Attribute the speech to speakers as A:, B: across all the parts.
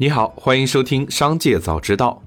A: 你好，欢迎收听《商界早知道》。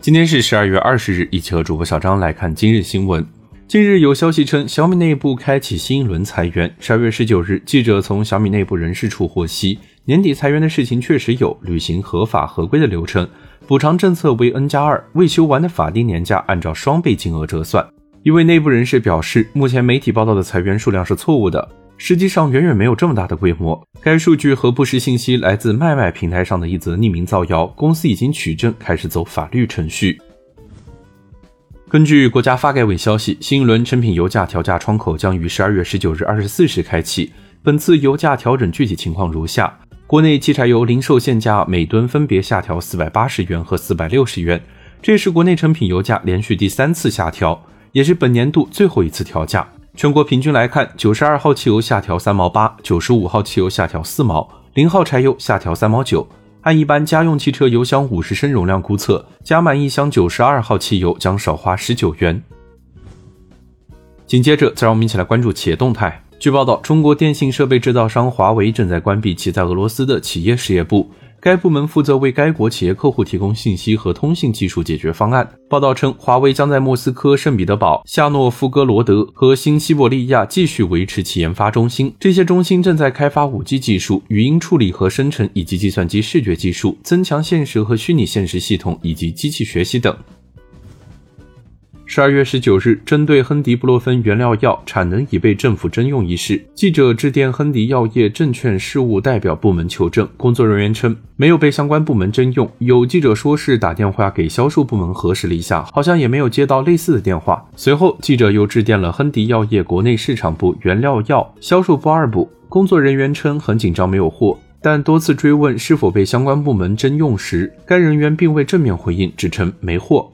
A: 今天是十二月二十日，一起和主播小张来看今日新闻。近日有消息称，小米内部开启新一轮裁员。十二月十九日，记者从小米内部人事处获悉，年底裁员的事情确实有，履行合法合规的流程，补偿政策为 N 加二，未休完的法定年假按照双倍金额折算。一位内部人士表示，目前媒体报道的裁员数量是错误的。实际上远远没有这么大的规模。该数据和不实信息来自卖卖平台上的一则匿名造谣，公司已经取证，开始走法律程序。根据国家发改委消息，新一轮成品油价调价窗口将于十二月十九日二十四时开启。本次油价调整具体情况如下：国内汽柴油零售限价每吨分别下调四百八十元和四百六十元，这是国内成品油价连续第三次下调，也是本年度最后一次调价。全国平均来看，九十二号汽油下调三毛八，九十五号汽油下调四毛，零号柴油下调三毛九。按一般家用汽车油箱五十升容量估测，加满一箱九十二号汽油将少花十九元。紧接着，再让我们一起来关注企业动态。据报道，中国电信设备制造商华为正在关闭其在俄罗斯的企业事业部。该部门负责为该国企业客户提供信息和通信技术解决方案。报道称，华为将在莫斯科、圣彼得堡、夏诺夫哥罗德和新西伯利亚继续维持其研发中心。这些中心正在开发 5G 技术、语音处理和生成，以及计算机视觉技术、增强现实和虚拟现实系统以及机器学习等。十二月十九日，针对亨迪布洛芬原料药产能已被政府征用一事，记者致电亨迪药业证券事务代表部门求证，工作人员称没有被相关部门征用。有记者说是打电话给销售部门核实了一下，好像也没有接到类似的电话。随后，记者又致电了亨迪药业国内市场部原料药销售部二部，工作人员称很紧张没有货，但多次追问是否被相关部门征用时，该人员并未正面回应，只称没货。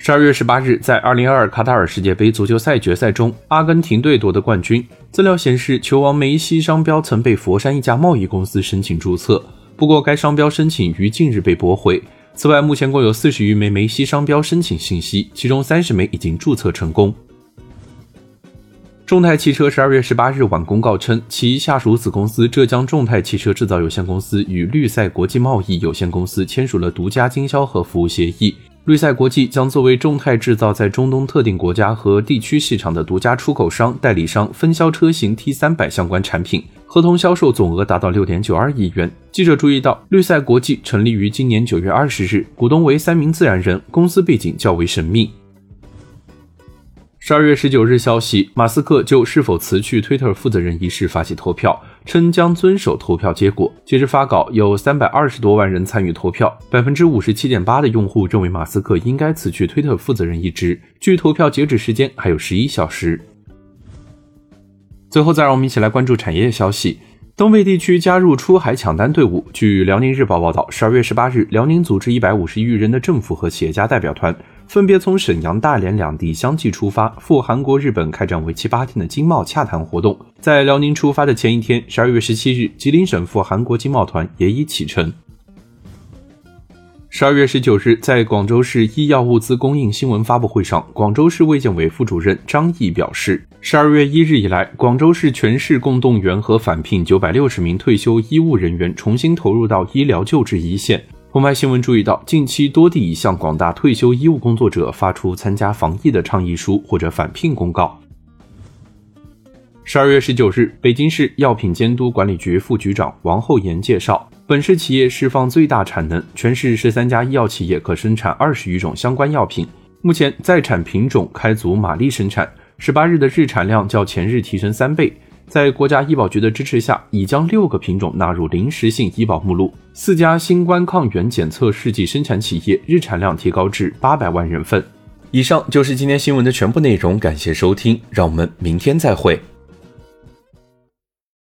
A: 十二月十八日，在二零二二卡塔尔世界杯足球赛决赛中，阿根廷队夺得冠军。资料显示，球王梅西商标曾被佛山一家贸易公司申请注册，不过该商标申请于近日被驳回。此外，目前共有四十余枚梅西商标申请信息，其中三十枚已经注册成功。众泰汽车十二月十八日晚公告称，其下属子公司浙江众泰汽车制造有限公司与绿赛国际贸易有限公司签署了独家经销和服务协议。绿赛国际将作为众泰制造在中东特定国家和地区市场的独家出口商、代理商，分销车型 T 三百相关产品，合同销售总额达到六点九二亿元。记者注意到，绿赛国际成立于今年九月二十日，股东为三名自然人，公司背景较为神秘。十二月十九日，消息，马斯克就是否辞去推特负责人一事发起投票，称将遵守投票结果。截至发稿，有三百二十多万人参与投票，百分之五十七点八的用户认为马斯克应该辞去推特负责人一职。距投票截止时间还有十一小时。最后，再让我们一起来关注产业消息。东北地区加入出海抢单队伍。据辽宁日报报道，十二月十八日，辽宁组织一百五十余人的政府和企业家代表团。分别从沈阳、大连两地相继出发，赴韩国、日本开展为期八天的经贸洽谈活动。在辽宁出发的前一天，十二月十七日，吉林省赴韩国经贸团也已启程。十二月十九日，在广州市医药物资供应新闻发布会上，广州市卫健委副主任张毅表示，十二月一日以来，广州市全市共动员和返聘九百六十名退休医务人员，重新投入到医疗救治一线。澎湃新闻注意到，近期多地已向广大退休医务工作者发出参加防疫的倡议书或者返聘公告。十二月十九日，北京市药品监督管理局副局长王厚岩介绍，本市企业释放最大产能，全市十三家医药企业可生产二十余种相关药品，目前在产品种开足马力生产。十八日的日产量较前日提升三倍。在国家医保局的支持下，已将六个品种纳入临时性医保目录。四家新冠抗原检测试剂生产企业日产量提高至八百万人份。以上就是今天新闻的全部内容，感谢收听，让我们明天再会。